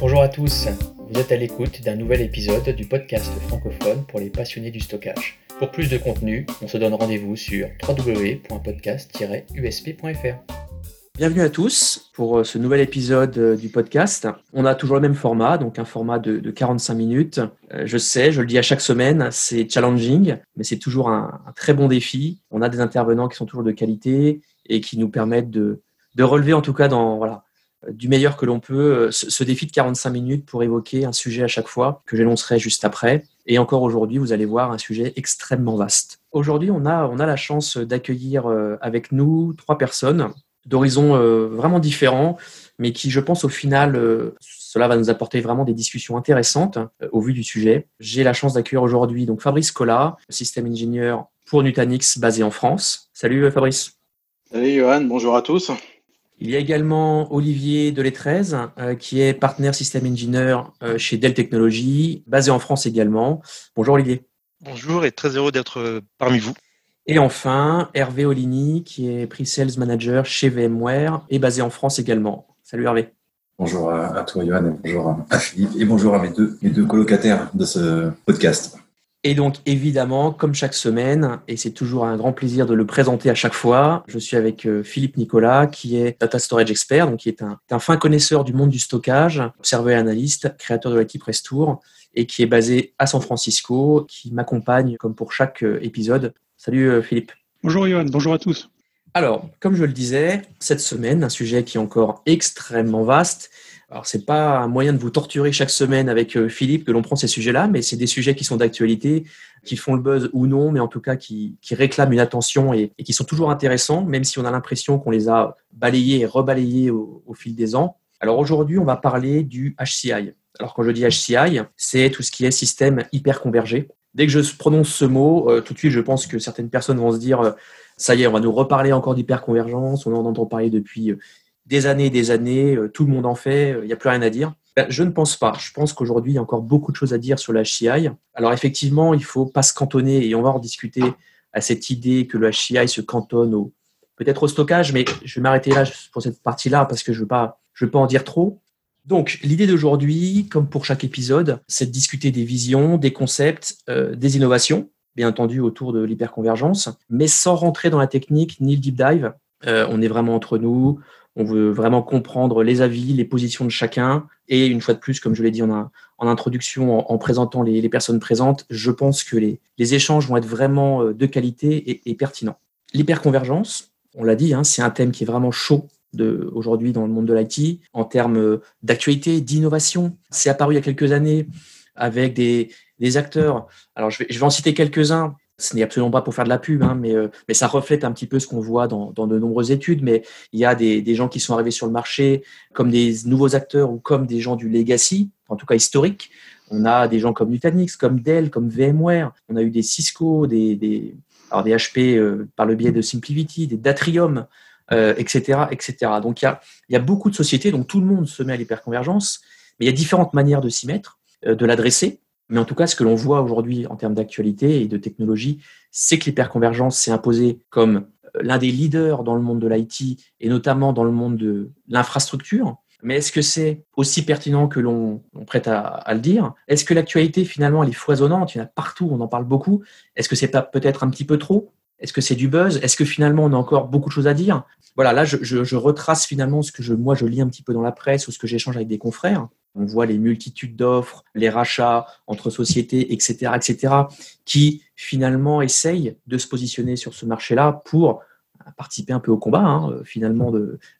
Bonjour à tous, vous êtes à l'écoute d'un nouvel épisode du podcast francophone pour les passionnés du stockage. Pour plus de contenu, on se donne rendez-vous sur www.podcast-usp.fr. Bienvenue à tous pour euh, ce nouvel épisode euh, du podcast. On a toujours le même format, donc un format de, 45 minutes. Euh, je sais, je le dis à chaque semaine, c'est challenging, mais c'est toujours un, très bon défi. On a des intervenants qui sont toujours de qualité et qui nous permettent de, relever, en tout cas, dans voilà, du meilleur que l'on peut, ce, défi de 45 minutes pour évoquer un sujet à chaque fois que j'énoncerai juste après. Et encore aujourd'hui, vous allez voir un sujet extrêmement vaste. Aujourd'hui, on a, on a la chance d'accueillir avec nous trois personnes d'horizons euh, vraiment différents, mais qui, je pense, au final, euh, cela va nous apporter vraiment des discussions intéressantes euh, au vu du sujet. J'ai la chance d'accueillir aujourd'hui donc Fabrice Collat, système ingénieur pour Nutanix basé en France. Salut Fabrice. Salut Johan, bonjour à tous. Il y a également Olivier Delettrez, qui est partenaire système ingénieur chez Dell Technologies, basé en France également. Bonjour Olivier. Bonjour et très heureux d'être parmi vous. Et enfin, Hervé Olini, qui est Pre-Sales Manager chez VMware et basé en France également. Salut Hervé. Bonjour à toi, Johan, et bonjour à Philippe, et bonjour à mes deux, mes deux colocataires de ce podcast. Et donc, évidemment, comme chaque semaine, et c'est toujours un grand plaisir de le présenter à chaque fois, je suis avec euh, Philippe Nicolas, qui est Data Storage Expert, donc qui est un, un fin connaisseur du monde du stockage, observeur et analyste, créateur de l'équipe Restour, et qui est basé à San Francisco, qui m'accompagne, comme pour chaque euh, épisode, Salut euh, Philippe. Bonjour Johan, bonjour à tous. Alors, comme je le disais, cette semaine, un sujet qui est encore extrêmement vaste. Alors, c'est pas un moyen de vous torturer chaque semaine avec euh, Philippe que l'on prend ces sujets-là, mais c'est des sujets qui sont d'actualité, qui font le buzz ou non, mais en tout cas qui, réclament une attention et, qui sont toujours intéressants, même si on a l'impression qu'on les a balayés et rebalayés au, fil des ans. Alors aujourd'hui, on va parler du HCI. Alors quand je dis HCI, c'est tout ce qui est système hyper convergé dès que je prononce ce mot, euh, tout de suite, je pense que certaines personnes vont se dire euh, ça y est, on va nous reparler encore d'hyperconvergence, on en entend parler depuis des années et des années, tout le monde en fait, il n'y a plus rien à dire. Ben, je ne pense pas. Je pense qu'aujourd'hui, il y a encore beaucoup de choses à dire sur le HCI. Alors effectivement, il ne faut pas se cantonner, et on va en discuter, à cette idée que le HCI se cantonne au, peut-être au stockage, mais je vais m'arrêter là pour cette partie-là parce que je ne veux, pas, je veux pas en dire trop. Donc, l'idée d'aujourd'hui, comme pour chaque épisode, c'est de discuter des visions, des concepts, euh, des innovations, bien entendu autour de l'hyperconvergence, mais sans rentrer dans la technique ni le deep dive. Euh, on est vraiment entre nous, on veut vraiment comprendre les avis, les positions de chacun. Et une fois de plus, comme je l'ai dit en, introduction, en, présentant les, personnes présentes, je pense que les, échanges vont être vraiment euh, de qualité et, pertinents. L'hyperconvergence, on l'a dit, hein, c'est un thème qui est vraiment chaud aujourd'hui dans le monde de l'IT en termes euh, d'actualité, d'innovation. C'est apparu il y a quelques années avec des, acteurs. Alors, je vais, je vais en citer quelques-uns. Ce n'est absolument pas pour faire de la pub, hein, mais, euh, mais ça reflète un petit peu ce qu'on voit dans, de nombreuses études. Mais il y a des, gens qui sont arrivés sur le marché comme des nouveaux acteurs ou comme des gens du legacy, en tout cas historique. On a des gens comme Nutanix, comme Dell, comme VMware. On a eu des Cisco, des, des, alors des HP euh, par le biais de SimpliVity, des Datrium, etc., euh, etc. Donc il y a, beaucoup de sociétés, donc tout le monde se met à l'hyperconvergence, mais il y a différentes manières de s'y mettre, euh, de l'adresser. Mais en tout cas, ce que l'on voit aujourd'hui en termes d'actualité et de technologie, c'est que l'hyperconvergence s'est imposée comme euh, l'un des leaders dans le monde de l'IT et notamment dans le monde de l'infrastructure. Mais est-ce que c'est aussi pertinent que l'on prête à, le dire? Est-ce que l'actualité, finalement, elle est foisonnante? Il y en a partout, on en parle beaucoup. Est-ce que c'est pas peut-être un petit peu trop? Est-ce que c'est du buzz? Est-ce que finalement on a encore beaucoup de choses à dire? Voilà, là je, retrace finalement ce que moi je lis un petit peu dans la presse ou ce que j'échange avec des confrères. On voit les multitudes d'offres, les rachats entre sociétés, etc., etc., qui finalement essayent de se positionner sur ce marché-là pour participer un peu au combat hein, finalement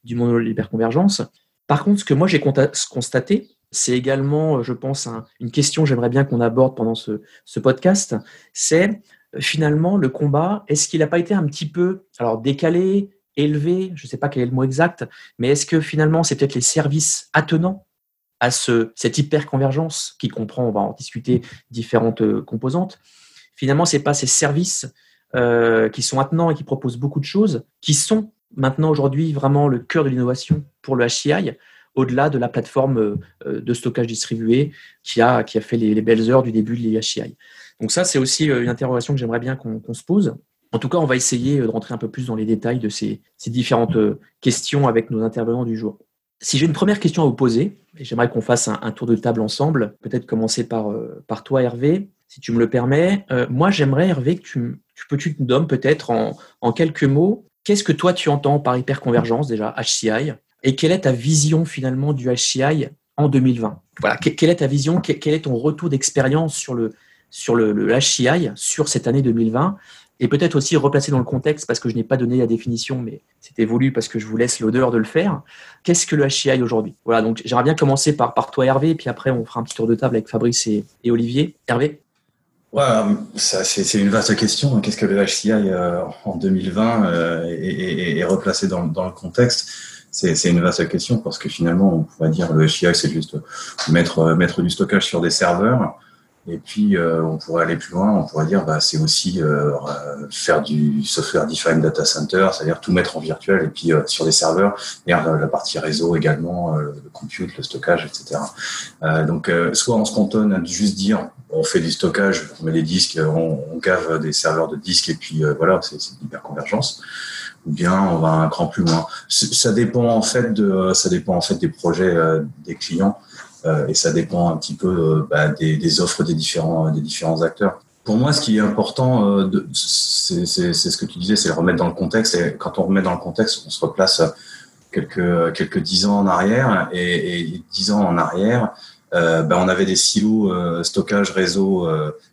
du monde de l'hyperconvergence. Par contre, ce que moi j'ai constaté, c'est également, je pense, une question j'aimerais bien qu'on aborde pendant ce, ce podcast, c'est finalement, le combat, est-ce qu'il n'a pas été un petit peu alors décalé, élevé, je ne sais pas quel est le mot exact, mais est-ce que finalement, c'est peut-être les services attenants à ce, cette hyper-convergence qui comprend, on va en discuter, différentes euh, composantes. Finalement, ce n'est pas ces services euh, qui sont attenants et qui proposent beaucoup de choses, qui sont maintenant aujourd'hui vraiment le cœur de l'innovation pour le HCI, au-delà de la plateforme euh, de stockage distribué qui a, fait les, les belles heures du début de l'HCI. Donc ça, c'est aussi une interrogation que j'aimerais bien qu'on se pose. En tout cas, on va essayer de rentrer un peu plus dans les détails de ces, différentes questions avec nos intervenants du jour. Si j'ai une première question à vous poser, et j'aimerais qu'on fasse un, tour de table ensemble, peut-être commencer par, par toi Hervé, si tu me le permets. moi j'aimerais Hervé que tu, tu peux tu te donnes peut-être en, en quelques mots, qu'est-ce que toi tu entends par hyperconvergence déjà, HCI, et quelle est ta vision finalement du HCI en 2020 Voilà, quelle est ta vision, quel est ton retour d'expérience sur le, sur le HCI sur cette année 2020 et peut-être aussi replacer dans le contexte, parce que je n'ai pas donné la définition, mais c'était voulu parce que je vous laisse l'odeur de le faire. Qu'est-ce que le HCI aujourd'hui? Voilà, donc j'aimerais bien commencer par, par toi Hervé, et puis après on fera un petit tour de table avec Fabrice et, Olivier. Hervé? Ouais, c'est une vaste question. Qu'est-ce que le HCI euh, en 2020 euh, est, replacé dans, dans, le contexte? C'est une vaste question parce que finalement, on pourrait dire le HCI, c'est juste mettre, mettre du stockage sur des serveurs. Et puis, euh, on pourrait aller plus loin, on pourrait dire, bah, c'est aussi euh, faire du software defined data center, c'est-à-dire tout mettre en virtuel et puis euh, sur des serveurs, et la partie réseau également, le compute, le stockage, etc. donc, soit on se cantonne à juste dire, on fait du stockage, on met des disques, on, on cave des serveurs de disques et puis voilà, c'est l'hyperconvergence ou bien on va un cran plus loin. Ça dépend en fait de, ça dépend en fait des projets des clients. Euh, et ça dépend un petit peu euh, bah, des, des, offres des différents, des différents acteurs. Pour moi, ce qui est important, euh, c'est ce que tu disais, c'est le remettre dans le contexte. Et quand on remet dans le contexte, on se replace quelques quelques dix ans en arrière. Et, et dix ans en arrière, euh, ben, on avait des silos stockage, réseau,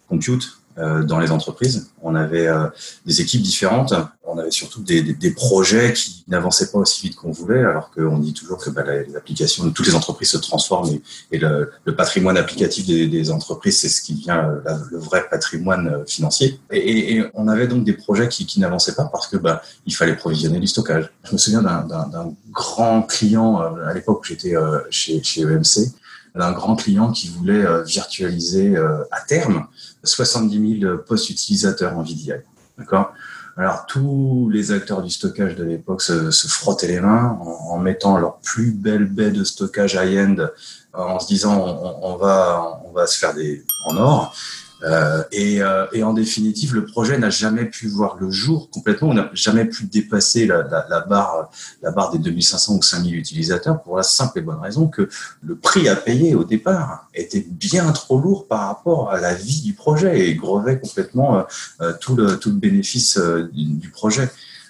compute euh, dans les entreprises. On avait euh, des équipes différentes. On avait surtout des, des, des projets qui n'avançaient pas aussi vite qu'on voulait, alors qu'on dit toujours que bah, les applications, toutes les entreprises se transforment et, et le, le, patrimoine applicatif des, des entreprises, c'est ce qui devient euh, le vrai patrimoine financier. Et, et, on avait donc des projets qui, qui n'avançaient pas parce que bah, il fallait provisionner du stockage. Je me souviens d'un grand client à l'époque où j'étais chez, chez EMC d'un grand client qui voulait virtualiser à terme 70 000 postes utilisateurs en VDI. D'accord? Alors tous les acteurs du stockage de l'époque se, se, frottaient les mains en, en, mettant leur plus belle baie de stockage high-end en se disant on, on, va on va se faire des en or. Euh, et, euh, et, en définitive, le projet n'a jamais pu voir le jour complètement. On n'a jamais pu dépasser la, la, la, barre, la barre des 2500 ou 5000 utilisateurs pour la simple et bonne raison que le prix à payer au départ était bien trop lourd par rapport à la vie du projet et grevait complètement euh, euh tout, le, tout le bénéfice euh, du, projet.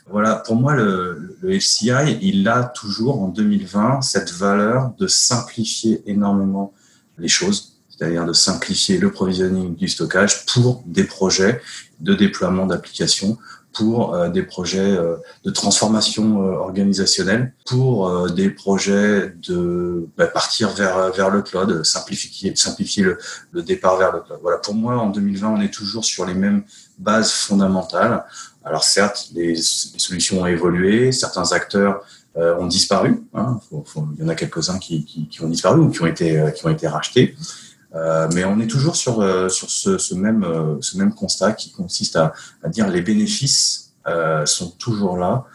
Voilà, pour moi, le, le FCI, il a toujours en 2020 cette valeur de simplifier énormément les choses c'est-à-dire de simplifier le provisioning du stockage pour des projets de déploiement d'applications, pour euh, des projets euh, de transformation euh, organisationnelle, pour des projets de bah, partir vers vers le cloud, simplifier simplifier le, le, départ vers le cloud. Voilà, pour moi en 2020, on est toujours sur les mêmes bases fondamentales. Alors certes, les, les solutions ont évolué, certains acteurs ont disparu. Hein, il y en a quelques-uns qui, qui, qui, ont disparu ou qui ont été qui ont été rachetés. Euh, mais on est toujours sur, euh, sur ce, ce, même, euh, ce même constat qui consiste à, à dire les bénéfices euh, sont toujours là.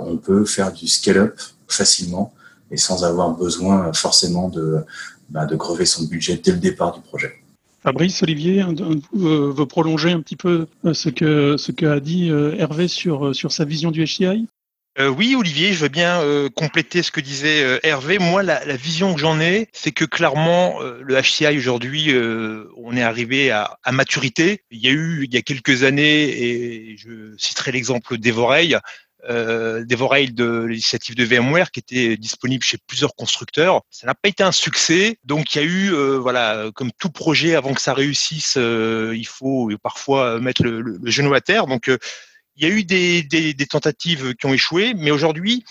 on peut faire du scale-up facilement et sans avoir besoin forcément de, bah, de crever son budget dès le départ du projet. Fabrice, Olivier, veut prolonger un petit peu ce que, ce qu'a dit Hervé sur, sur sa vision du HCI euh, oui, Olivier, je veux bien euh, compléter ce que disait euh, Hervé. Moi, la, la vision que j'en ai, c'est que clairement, euh, le HCI aujourd'hui, on est arrivé à, à, maturité. Il y a eu, il y a quelques années, et je citerai l'exemple d'Evoreil, euh, d'Evorail de l'initiative de VMware qui était disponible chez plusieurs constructeurs. Ça n'a pas été un succès, donc il y a eu, voilà, comme tout projet, avant que ça réussisse, il faut parfois mettre le, le, le, genou à terre. Donc il y a eu des, tentatives qui ont échoué, mais aujourd'hui,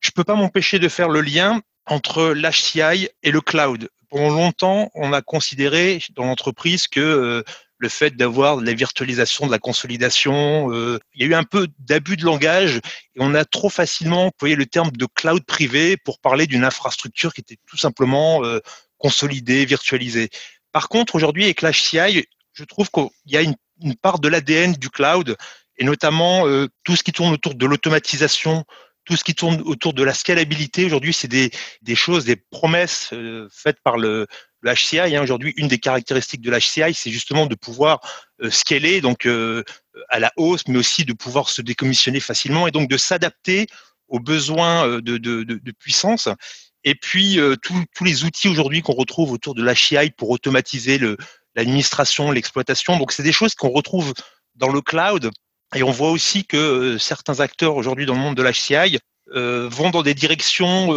je ne peux pas m'empêcher de faire le lien entre l'HCI et le cloud. Pendant longtemps, on a considéré dans l'entreprise que euh, le fait d'avoir la virtualisation, de la consolidation, euh, il y a eu un peu d'abus de langage et on a trop facilement employé le terme de cloud privé pour parler d'une infrastructure qui était tout simplement euh, consolidée, virtualisée. Par contre, aujourd'hui, avec l'HCI, je trouve qu'il y a une part de l'ADN du cloud et notamment euh, tout ce qui tourne autour de l'automatisation, tout ce qui tourne autour de la scalabilité. Aujourd'hui, c'est des, des choses, des promesses euh, faites par le, le HCI. Hein. Aujourd'hui, une des caractéristiques de l'HCI, c'est justement de pouvoir euh, scaler donc euh, à la hausse, mais aussi de pouvoir se décommissionner facilement et donc de s'adapter aux besoins euh, de, de, de, de, puissance. Et puis tous les outils aujourd'hui qu'on retrouve autour de l'HCI pour automatiser l'administration, l'exploitation. Donc c'est des choses qu'on retrouve dans le cloud. Et on voit aussi que certains acteurs aujourd'hui dans le monde de l'HCI vont dans des directions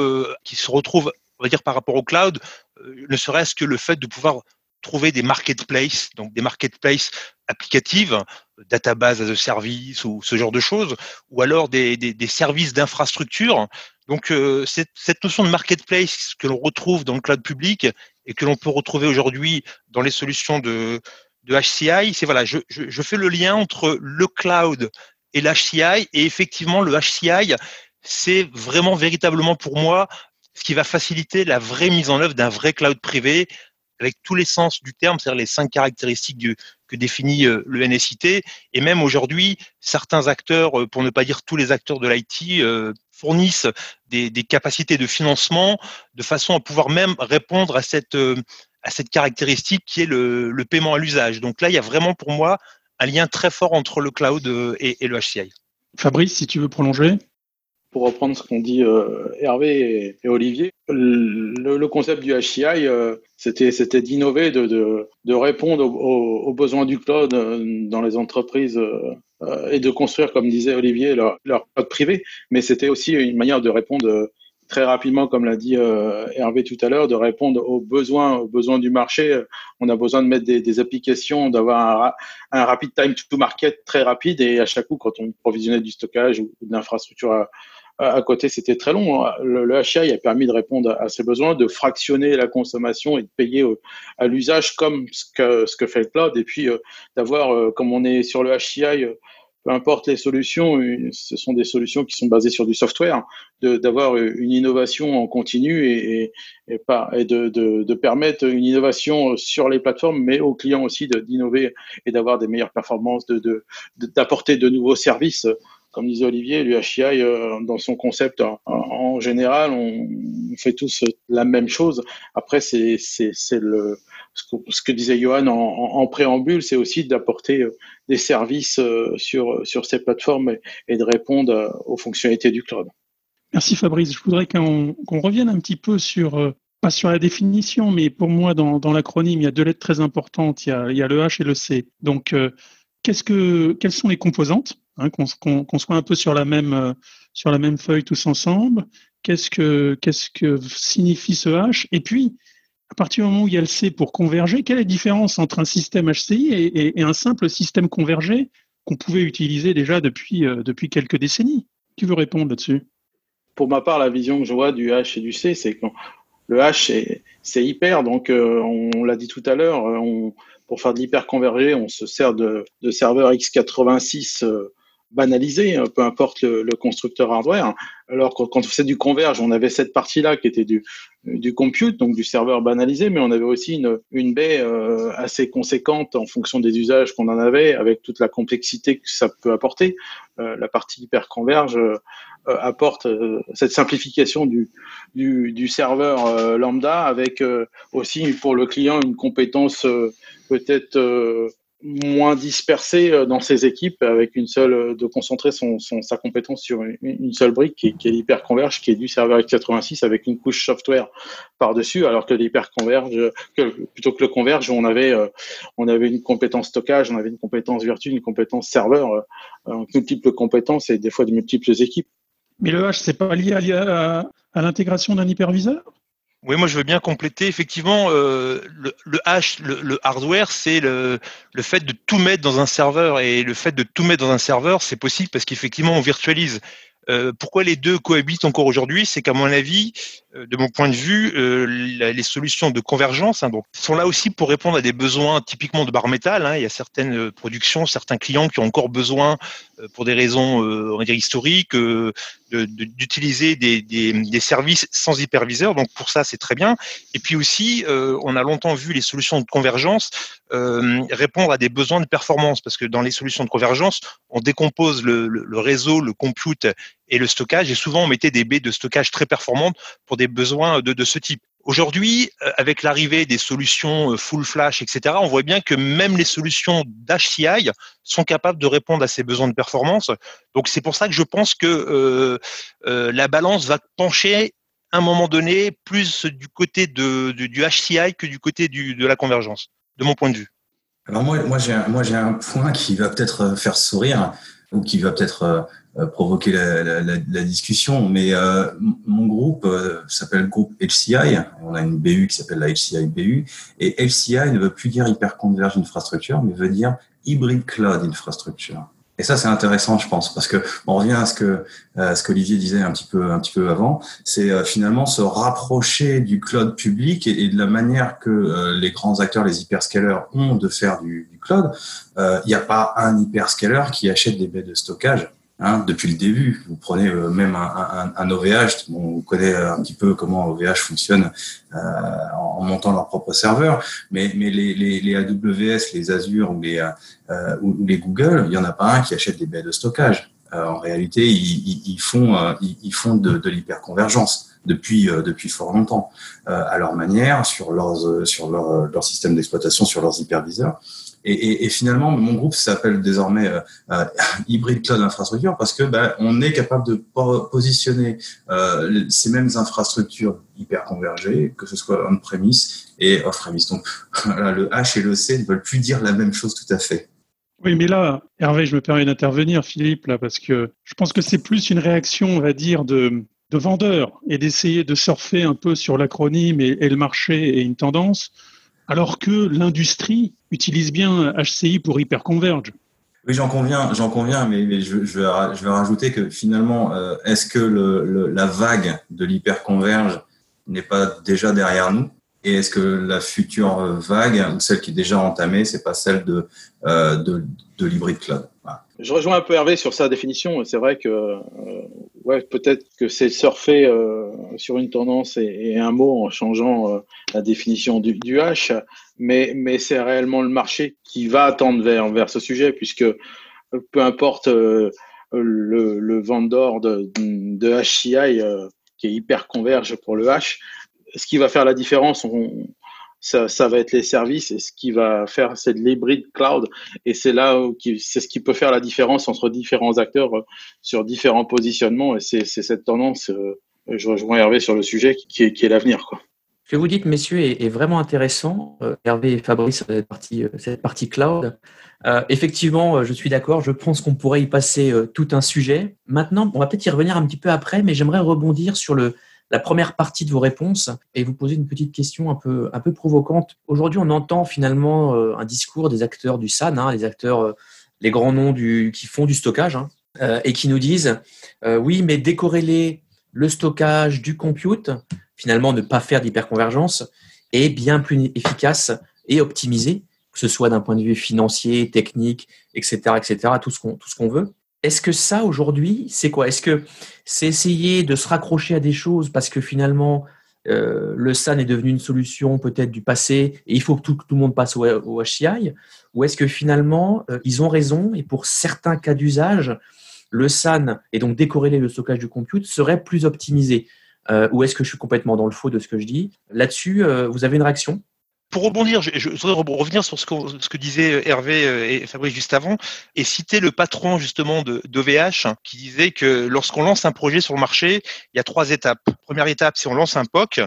qui se retrouvent, on va dire, par rapport au cloud, ne serait-ce que le fait de pouvoir trouver des marketplaces, donc des marketplaces applicatives, database as a service ou ce genre de choses, ou alors des, des, services d'infrastructure. Donc euh, cette, notion de marketplace que l'on retrouve dans le cloud public et que l'on peut retrouver aujourd'hui dans les solutions de, de HCI, c'est voilà, je, je, je, fais le lien entre le cloud et l'HCI et effectivement le HCI, c'est vraiment véritablement pour moi ce qui va faciliter la vraie mise en œuvre d'un vrai cloud privé avec tous les sens du terme, c'est-à-dire les cinq caractéristiques du, que définit euh, le NSIT. Et même aujourd'hui, certains acteurs, euh, pour ne pas dire tous les acteurs de l'IT, euh, fournissent des, des, capacités de financement de façon à pouvoir même répondre à cette, à cette caractéristique qui est le, le paiement à l'usage. Donc là, il y a vraiment pour moi un lien très fort entre le cloud et, et le HCI. Fabrice, si tu veux prolonger pour reprendre ce qu'ont dit euh, Hervé et, Olivier, le, concept du HCI, euh, c'était c'était d'innover, de, de, de, répondre aux, aux, besoins du cloud euh, dans les entreprises et de construire, comme disait Olivier, leur, leur cloud privé. Mais c'était aussi une manière de répondre très rapidement, comme l'a dit Hervé tout à l'heure, de répondre aux besoins, aux besoins du marché. On a besoin de mettre des, applications, d'avoir un, un, rapid time to market très rapide et à chaque coup, quand on provisionnait du stockage ou de l'infrastructure à côté, c'était très long. Le, le, HI a permis de répondre à ces besoins, de fractionner la consommation et de payer euh, à l'usage comme ce que, fait le cloud. Et puis euh, d'avoir, euh, comme on est sur le HCI, peu importe les solutions, ce sont des solutions qui sont basées sur du software, d'avoir une innovation en continu et, et, pas, et de, de, permettre une innovation sur les plateformes, mais aux clients aussi d'innover et d'avoir des meilleures performances, d'apporter de, de, nouveaux services comme disait Olivier, l'UHI, euh, dans son concept, en, général, on, fait tous la même chose. Après, c'est ce que, disait Johan en, préambule, c'est aussi d'apporter euh, des services euh, sur, sur ces plateformes et, de répondre aux fonctionnalités du cloud. Merci Fabrice. Je voudrais qu'on revienne un petit peu sur, pas sur la définition, mais pour moi, dans, l'acronyme, il y a deux lettres très importantes. Il y a, le H et le C. Donc, que, quelles sont les composantes? Hein, qu'on soit un peu sur la même euh, sur la même feuille tous ensemble. Qu'est-ce que signifie ce H? Et puis, à partir du moment où il y a le C pour converger, quelle est la différence entre un système HCI et, un simple système convergé qu'on pouvait utiliser déjà depuis euh, quelques décennies? Qui veut répondre là-dessus? Pour ma part, la vision que je vois du H et du C, c'est que le H c'est hyper, donc euh, on, l'a dit tout à l'heure, pour faire de l'hyper convergé, on se sert de serveurs x86 banalisé, hein, peu importe le, constructeur hardware. Alors quand, on faisait du converge, on avait cette partie-là qui était du, du compute, donc du serveur banalisé, mais on avait aussi une, une baie euh, assez conséquente en fonction des usages qu'on en avait, avec toute la complexité que ça peut apporter. Euh, la partie hyper converge euh, apporte cette simplification du, du, du serveur lambda, avec aussi pour le client une compétence peut-être moins dispersé euh, dans ses équipes avec une seule euh, de concentrer son, sa compétence sur une, seule brique qui, qui est l'hyperconverge qui est du serveur x86 avec une couche software par dessus alors que l'hyperconverge que plutôt que le converge on avait euh, on avait une compétence stockage on avait une compétence virtuelle une compétence serveur euh, multiples compétences et des fois de multiples équipes. Mais le H c'est pas lié à l'intégration d'un hyperviseur? Oui, moi je veux bien compléter. Effectivement, euh, le, le, le, le hardware, c'est le, le, fait de tout mettre dans un serveur. Et le fait de tout mettre dans un serveur, c'est possible parce qu'effectivement, on virtualise. Euh, pourquoi les deux cohabitent encore aujourd'hui? C'est qu'à mon avis, euh, de mon point de vue, euh, les solutions de convergence hein, donc, sont là aussi pour répondre à des besoins typiquement de bar métal. Hein. Il y a certaines productions, certains clients qui ont encore besoin, pour des raisons on va dire historiques, d'utiliser des, des, services sans hyperviseur. Donc pour ça, c'est très bien. Et puis aussi, on a longtemps vu les solutions de convergence répondre à des besoins de performance, parce que dans les solutions de convergence, on décompose le, le, le réseau, le compute et le stockage, et souvent on mettait des baies de stockage très performantes pour des besoins de, de ce type. Aujourd'hui, euh, avec l'arrivée des solutions euh, full flash, etc., on voit bien que même les solutions d'HCI sont capables de répondre à ces besoins de performance. Donc c'est pour ça que je pense que euh, la balance va pencher à un moment donné plus du côté de, du HCI que du côté de la convergence, de mon point de vue. Alors moi, moi j'ai un, point qui va peut-être faire sourire ou qui va peut-être euh, euh, provoquer la, la, la, discussion, mais euh, mon groupe s'appelle le groupe HCI. On a une BU qui s'appelle la HCI BU et HCI ne veut plus dire hyperconverged infrastructure, mais veut dire hybrid cloud infrastructure. Et ça, c'est intéressant, je pense, parce que on revient à ce que ce qu'Olivier disait un petit peu un petit peu avant. C'est euh, finalement se rapprocher du cloud public et, de la manière que euh, les grands acteurs, les hyperscalers, ont de faire du, du cloud. Euh, il n'y a pas un hyperscaler qui achète des baies de stockage. Hein, depuis le début, vous prenez même un, un, un, OVH, on connaît un petit peu comment OVH fonctionne euh, en, montant leur propre serveur, mais, mais les, les, les AWS, les Azure ou les, euh, ou, les Google, il y en a pas un qui achète des baies de stockage. Euh, en réalité, ils, ils font, ils, font de, de l'hyperconvergence depuis depuis fort longtemps, à leur manière, sur leurs sur leur, leur système d'exploitation, sur leurs hyperviseurs. Et, finalement, mon groupe s'appelle désormais euh, euh Hybrid Cloud Infrastructure parce que ben, on est capable de positionner euh, ces mêmes infrastructures hyper convergées, que ce soit on-premise et off-premise. Donc le H et le C ne veulent plus dire la même chose tout à fait. Oui, mais là, Hervé, je me permets d'intervenir, Philippe, là, parce que je pense que c'est plus une réaction, on va dire, de, de vendeurs et d'essayer de surfer un peu sur l'acronyme et le marché et une tendance alors que l'industrie utilise bien HCI pour hyperconverge. Oui, j'en conviens, j'en conviens, mais, je, je, vais, je, rajouter que finalement, euh, est-ce que le, la vague de l'hyperconverge n'est pas déjà derrière nous? Et est-ce que la future vague, celle qui est déjà entamée, c'est pas celle de, euh, de, de l'hybride cloud? Je rejoins un peu Hervé sur sa définition. C'est vrai que euh, ouais, peut-être que c'est surfer euh, sur une tendance et, et, un mot en changeant euh, la définition du, du H, mais, mais c'est réellement le marché qui va attendre vers, vers ce sujet, puisque euh, peu importe euh, le, le vendeur de, de HCI euh, qui est hyper converge pour le H, ce qui va faire la différence, on, ça, ça, va être les services et ce qui va faire, c'est de l'hybride cloud et c'est là où c'est ce qui peut faire la différence entre différents acteurs euh, sur différents positionnements et c'est cette tendance, euh, je rejoins Hervé sur le sujet, qui est, qui l'avenir. Ce que vous dites, messieurs, est, vraiment intéressant. Euh, Hervé et Fabrice, cette partie, cette partie cloud. Effectivement, je suis d'accord. Je pense qu'on pourrait y passer tout un sujet. Maintenant, on va peut-être y revenir un petit peu après, mais j'aimerais rebondir sur le, la première partie de vos réponses et vous poser une petite question un peu, un provocante. Aujourd'hui, on entend finalement euh, un discours des acteurs du SAN, hein, les acteurs, euh, les grands noms qui font du stockage, hein, euh, et qui nous disent oui, mais décorréler le stockage du compute, finalement ne pas faire d'hyperconvergence, est bien plus efficace et optimisé, que ce soit d'un point de vue financier, technique, etc., etc., tout ce qu'on tout ce qu'on veut. Est-ce que ça, aujourd'hui, c'est quoi? Est-ce que c'est essayer de se raccrocher à des choses parce que finalement, euh, le SAN est devenu une solution peut-être du passé et il faut que tout, le monde passe au, HCI Ou est-ce que finalement, euh, ils ont raison et pour certains cas d'usage, le SAN et donc décorréler le stockage du compute serait plus optimisé? Euh, Ou est-ce que je suis complètement dans le faux de ce que je dis? Là-dessus, vous avez une réaction? Pour rebondir, je, voudrais revenir sur ce que, disaient Hervé et Fabrice juste avant et citer le patron justement d'OVH qui disait que lorsqu'on lance un projet sur le marché, il y a trois étapes. Première étape, c'est on lance un POC.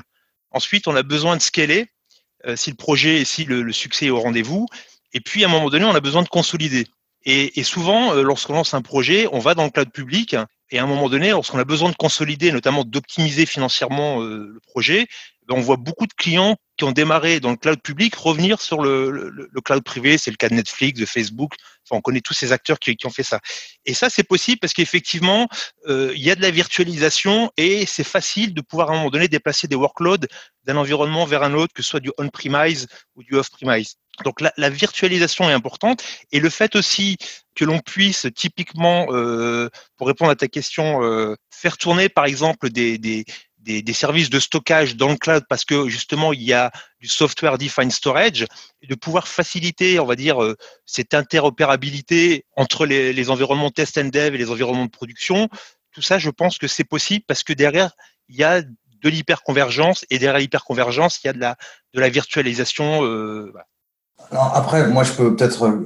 Ensuite, on a besoin de scaler euh, si le projet, si le, succès est au rendez-vous. Et puis, à un moment donné, on a besoin de consolider. Et, et souvent, euh, lorsqu'on lance un projet, on va dans le cloud public et à un moment donné, lorsqu'on a besoin de consolider, notamment d'optimiser financièrement euh, le projet, on voit beaucoup de clients qui ont démarré dans le cloud public revenir sur le, le, cloud privé. C'est le cas de Netflix, de Facebook. Enfin, on connaît tous ces acteurs qui, ont fait ça. Et ça, c'est possible parce qu'effectivement, euh, il y a de la virtualisation et c'est facile de pouvoir à un moment donné déplacer des workloads d'un environnement vers un autre, que ce soit du on-premise ou du off-premise. Donc la, virtualisation est importante et le fait aussi que l'on puisse typiquement, euh, pour répondre à ta question, euh, faire tourner par exemple des, des, services de stockage dans le cloud parce que justement il y a du software defined storage et de pouvoir faciliter, on va dire, euh, cette interopérabilité entre les, environnements test and dev et les environnements de production. Tout ça, je pense que c'est possible parce que derrière il y a de l'hyperconvergence et derrière l'hyperconvergence, il y a de la, de la virtualisation. Euh. Alors après, moi, je peux peut-être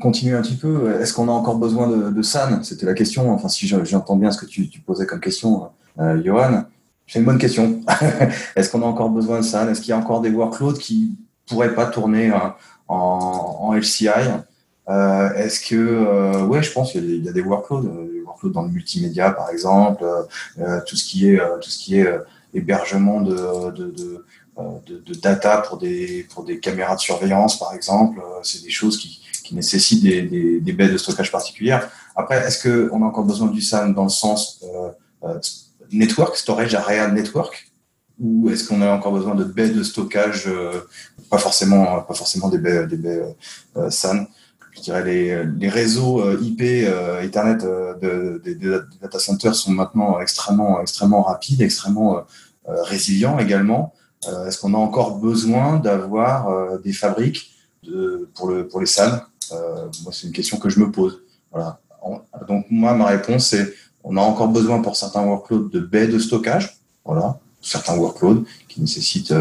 continuer un petit peu. Est-ce qu'on a encore besoin de, de SAN C'était la question. Enfin, si j'entends bien ce que tu, posais comme question, euh, Johan. C'est une bonne question. Est-ce qu'on a encore besoin de ça? Est-ce qu'il y a encore des workloads qui pourraient pas tourner en, en LCI euh, Est-ce que, euh, ouais, je pense qu'il y, a des workloads, euh, des workloads dans le multimédia par exemple, tout ce qui est tout ce qui est hébergement de, de, de, de, data pour des pour des caméras de surveillance par exemple, c'est des choses qui, qui nécessitent des, des, des, baies de stockage particulières. Après, est-ce que on a encore besoin du SAN dans le sens network, storage area network, ou est-ce qu'on a encore besoin de baies de stockage, pas forcément pas forcément des baies des baies SAN je dirais les, les réseaux euh, IP euh, Ethernet euh, de, des data centers sont maintenant extrêmement extrêmement rapides, extrêmement résilients également. Est-ce qu'on a encore besoin d'avoir des fabriques de, pour le pour les SAN? Moi, c'est une question que je me pose. Voilà. Donc moi, ma réponse c'est on a encore besoin pour certains workloads de baies de stockage. Voilà, certains workloads qui nécessitent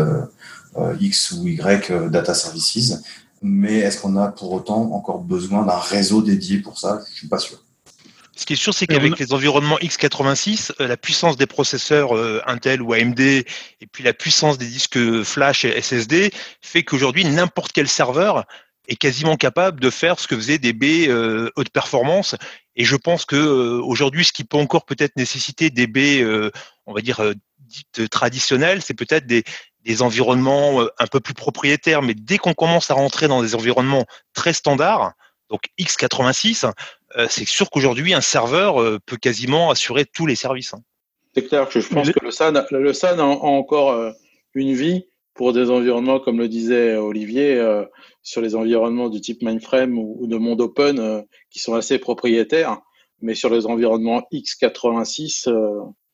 X ou Y data services mais est-ce qu'on a pour autant encore besoin d'un réseau dédié pour ça? Je suis pas sûr. Ce qui est sûr, c'est qu'avec les environnements x86, euh, la puissance des processeurs euh, Intel ou AMD et puis la puissance des disques flash et SSD fait qu'aujourd'hui, n'importe quel serveur est quasiment capable de faire ce que faisaient des B euh, haute performance. Et je pense que aujourd'hui, ce qui peut encore peut-être nécessiter des B, on va dire dites traditionnelles, c'est peut-être des, des environnements euh, un peu plus propriétaires, mais dès qu'on commence à rentrer dans des environnements très standards, donc x86, euh, c'est sûr qu'aujourd'hui, un serveur euh, peut quasiment assurer tous les services. C'est clair que je pense que le SAN, le SAN a encore une vie pour des environnements, comme le disait Olivier, sur les environnements du type mainframe ou, de monde open qui sont assez propriétaires. Mais sur les environnements x86,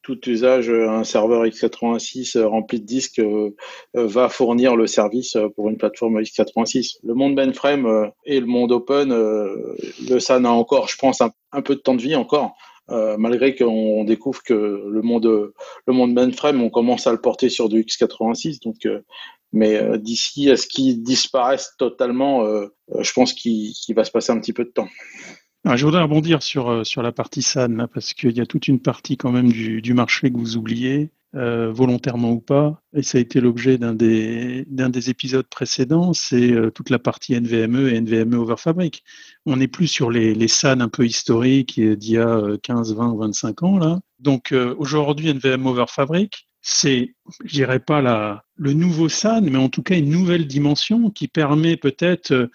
tout usage, euh, un serveur x86 euh, rempli de disques euh, va fournir le service pour une plateforme x86. Le monde mainframe et le monde open, le SAN a encore, je pense, un, peu de temps de vie encore. Malgré qu'on découvre que le monde, le monde mainframe, on commence à le porter sur du x86. Donc, mais d'ici à ce qu'il disparaisse totalement, je pense qu'il va se passer un petit peu de temps. Ah, je voudrais rebondir sur, euh, sur la partie SAN, parce qu'il y a toute une partie quand même du, du marché que vous oubliez, euh, volontairement ou pas, et ça a été l'objet d'un des, d'un des épisodes précédents, c'est euh, toute la partie NVMe et NVMe over fabric. On n'est plus sur les, les SAN un peu historiques d'il y a 15, 20, 25 ans. là. Donc aujourd'hui, NVMe over fabric, c'est, je dirais pas la, le nouveau SAN, mais en tout cas une nouvelle dimension qui permet peut-être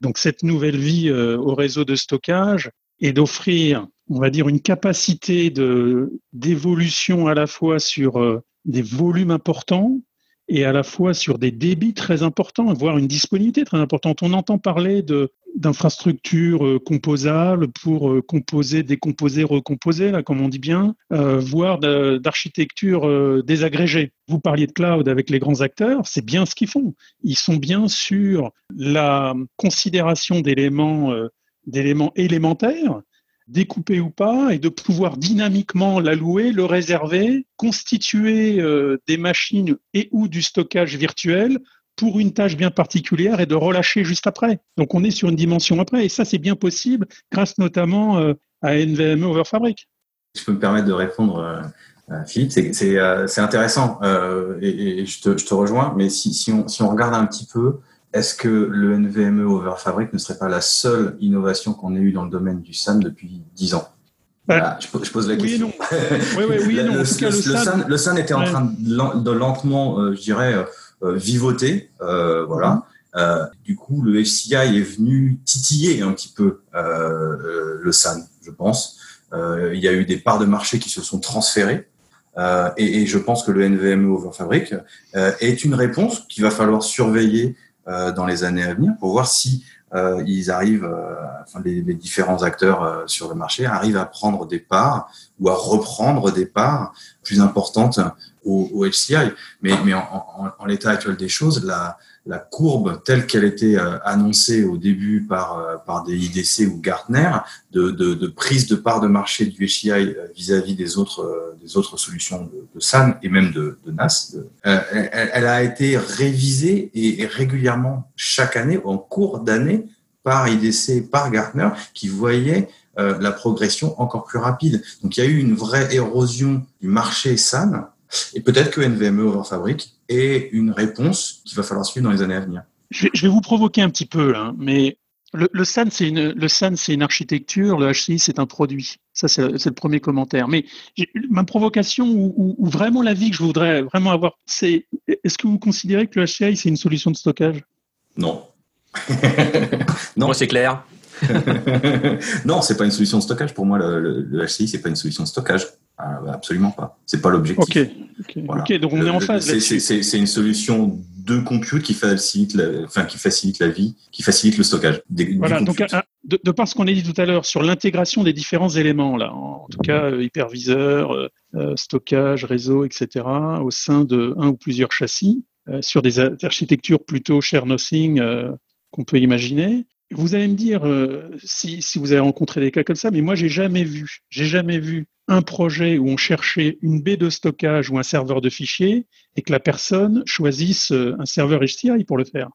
donc cette nouvelle vie euh, au réseau de stockage et d'offrir, on va dire, une capacité de d'évolution à la fois sur euh, des volumes importants et à la fois sur des débits très importants, voire une disponibilité très importante. On entend parler de d'infrastructures euh, composables pour euh, composer, décomposer, recomposer, là, comme on dit bien, euh, voire d'architecture désagrégée. Vous parliez de cloud avec les grands acteurs, c'est bien ce qu'ils font. Ils sont bien sur la considération d'éléments d'éléments élémentaires découper ou pas, et de pouvoir dynamiquement l'allouer, le réserver, constituer euh, des machines et ou du stockage virtuel pour une tâche bien particulière et de relâcher juste après. Donc on est sur une dimension après, et ça c'est bien possible grâce notamment euh, à NVMe over Fabric. Je peux me permettre de répondre, euh, Philippe, c'est intéressant et, je, te, rejoins, mais si on regarde un petit peu, est-ce que le NVMe over Fabric ne serait pas la seule innovation qu'on ait eue dans le domaine du SAN depuis 10 ans? Je, pose la question. Oui, oui, oui, non. le, SAN, le, SAN, était en train de, lentement, euh, je dirais, euh, euh, vivoter. voilà. Mm-hmm. du coup, le FCI est venu titiller un petit peu le SAN, je pense. il y a eu des parts de marché qui se sont transférées. Et, et, je pense que le NVMe over Fabric est une réponse qu'il va falloir surveiller dans les années à venir pour voir si euh, ils arrivent, euh, enfin les, les, différents acteurs sur le marché arrivent à prendre des parts ou à reprendre des parts plus importantes au, au HCI. Mais, en, l'état actuel des choses, la, courbe telle qu'elle était euh, annoncée au début par, euh, par des IDC ou Gartner de, prise de part de marché du HCI euh, vis-à-vis des autres, des autres solutions de, de SAN et même de, NAS, elle, a été révisée régulièrement chaque année, en cours d'année, par IDC, par Gartner, qui voyait la progression encore plus rapide. Donc il y a eu une vraie érosion du marché SAN Et peut-être que NVMe Overfabric est une réponse qu'il va falloir suivre dans les années à venir. Je vais, vous provoquer un petit peu là, mais le, SAN, c'est une, le SAN, c'est une architecture, le HCI, c'est un produit. Ça, c'est le premier commentaire. Mais ma provocation ou, ou, vraiment l'avis que je voudrais vraiment avoir, c'est est-ce que vous considérez que le HCI, c'est une solution de stockage? Non. non, Moi, c'est clair. non, c'est pas une solution de stockage. Pour moi, le, le, le HCI, c'est pas une solution de stockage. Ah, absolument pas. C'est pas l'objectif. Ok. Donc on est en phase. C'est une solution de compute qui facilite, la, enfin qui facilite la vie, qui facilite le stockage. voilà. Donc de, de, par ce qu'on a dit tout à l'heure sur l'intégration des différents éléments là, en, tout cas euh, hyperviseur, euh, euh, stockage, réseau, etc. au sein de un ou plusieurs châssis sur des architectures plutôt share nothing qu'on peut imaginer. Vous allez me dire si, si vous avez rencontré des cas comme ça, mais moi j'ai jamais vu, j'ai jamais vu un projet où on cherchait une baie de stockage ou un serveur de fichiers et que la personne choisisse euh, un serveur HCI pour le faire.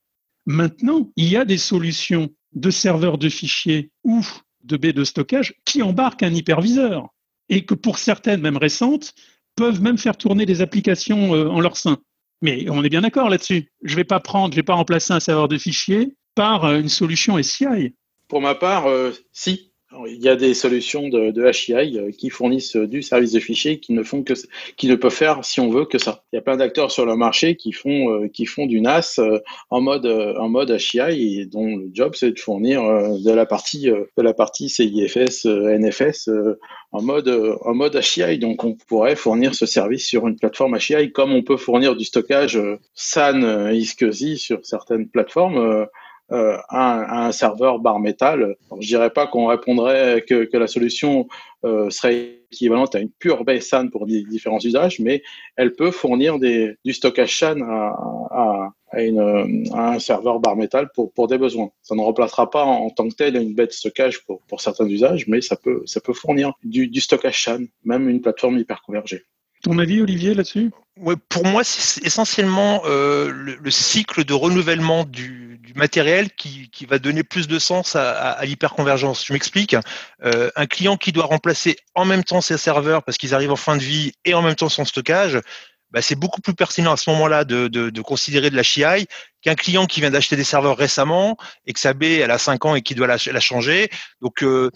Maintenant, il y a des solutions de serveurs de fichiers ou de baies de stockage qui embarquent un hyperviseur et que pour certaines, même récentes, peuvent même faire tourner des applications euh, en leur sein. Mais on est bien d'accord là-dessus. Je ne vais pas prendre, je vais pas remplacer un serveur de fichiers par euh, une solution SCI. Pour ma part, si, il y a des solutions de, de HCI euh, qui fournissent du service de fichiers qui ne font que qui ne peuvent faire si on veut que ça. Il y a plein d'acteurs sur le marché qui font euh, qui font du NAS euh, en mode en mode HCI et dont le job c'est de fournir de la partie de la partie CIFS NFS en mode en mode HCI. Donc on pourrait fournir ce service sur une plateforme HCI comme on peut fournir du stockage SAN iSCSI sur certaines plateformes euh, un, un, serveur bar métal. je dirais pas qu'on répondrait que, que, la solution euh, serait équivalente à une pure base SAN pour différents usages, mais elle peut fournir des, du stockage SAN à, à, à, une, à, un serveur bar métal pour, pour des besoins. Ça ne remplacera pas en, tant que tel une bête de stockage pour, pour certains usages, mais ça peut, ça peut fournir du, du stockage SAN, même une plateforme hyper convergée. Ton avis, Olivier, là-dessus? Ouais, Pour moi, c'est essentiellement euh, le, le, cycle de renouvellement du, du matériel qui, qui, va donner plus de sens à, à, à l'hyperconvergence. Je m'explique. Euh, un client qui doit remplacer en même temps ses serveurs parce qu'ils arrivent en fin de vie et en même temps son stockage, bah, c'est beaucoup plus pertinent à ce moment-là de, de, considérer de la CI qu'un client qui vient d'acheter des serveurs récemment et que sa baie elle a 5 ans et qui doit la, changer. Donc euh,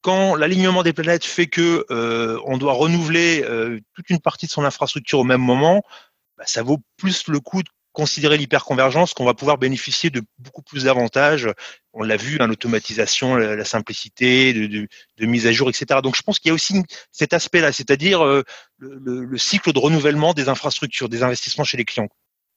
quand l'alignement des planètes fait que euh, on doit renouveler toute une partie de son infrastructure au même moment, bah, ça vaut plus le coup de considérer l'hyperconvergence qu'on va pouvoir bénéficier de beaucoup plus d'avantages. On l'a vu, hein, l'automatisation, la, simplicité, de, mise à jour, etc. Donc je pense qu'il y a aussi cet aspect-là, c'est-à-dire euh, le, le, cycle de renouvellement des infrastructures, des investissements chez les clients.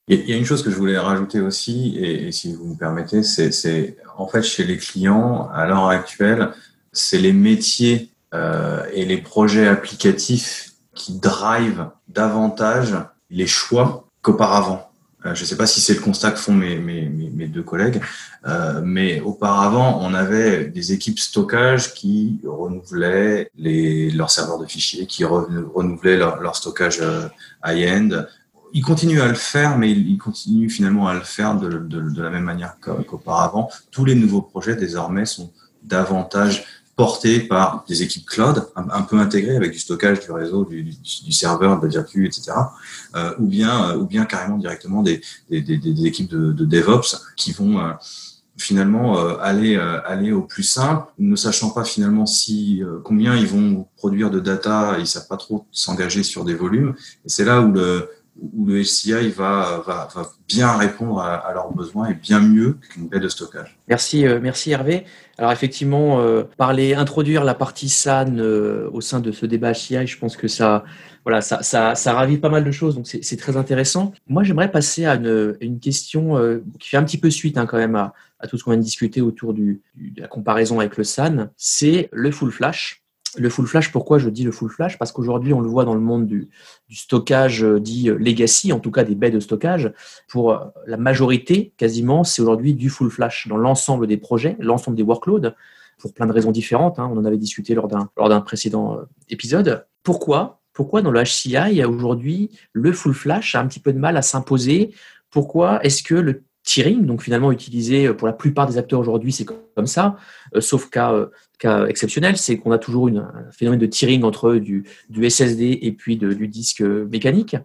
Il y a une chose que je voulais rajouter aussi, et, et si vous me permettez, c'est en fait chez les clients, à l'heure actuelle, c'est les métiers euh, et les projets applicatifs qui drivent davantage les choix qu'auparavant. Euh, je ne sais pas si c'est le constat que font mes, deux collègues, euh, mais auparavant, on avait des équipes stockage qui renouvelaient les, leurs serveurs de fichiers, qui renouvelaient leur, stockage euh, high-end. Ils continuent à le faire, mais ils continuent finalement à le faire de la même manière qu'auparavant. Tous les nouveaux projets désormais sont davantage porté par des équipes cloud, un, peu intégrées avec du stockage du réseau, du, du, du serveur, de la Virtu, etc. Euh, ou bien, euh, ou bien carrément directement des, des, des, des équipes de, de, DevOps qui vont euh, finalement euh, aller euh, aller au plus simple, ne sachant pas finalement si combien ils vont produire de data, ils savent pas trop s'engager sur des volumes. Et c'est là où le où le HCI va, bien répondre à, leurs besoins et bien mieux qu'une baie de stockage. Merci, euh, merci Hervé. Alors effectivement, euh, parler, introduire la partie SAN euh, au sein de ce débat HCI, je pense que ça, voilà, ça, ça, ça ravit pas mal de choses, donc c'est très intéressant. Moi, j'aimerais passer à une, question qui fait un petit peu suite hein, quand même à, tout ce qu'on vient de discuter autour de la comparaison avec le SAN. C'est le full flash. Le full flash, pourquoi je dis le full flash? Parce qu'aujourd'hui, on le voit dans le monde du, stockage euh, dit euh, legacy, en tout cas des baies de stockage. Pour euh, la majorité, quasiment, c'est aujourd'hui du full flash dans l'ensemble des projets, l'ensemble des workloads, pour plein de raisons différentes. Hein. On en avait discuté lors d'un précédent épisode. Pourquoi? Pourquoi dans le HCI, aujourd'hui, le full flash a un petit peu de mal à s'imposer? Pourquoi est-ce que le tiering, donc finalement utilisé pour la plupart des acteurs aujourd'hui, c'est comme ça, sauf cas, cas exceptionnel, c'est qu'on a toujours un phénomène de tiering entre du, du SSD et puis du disque mécanique.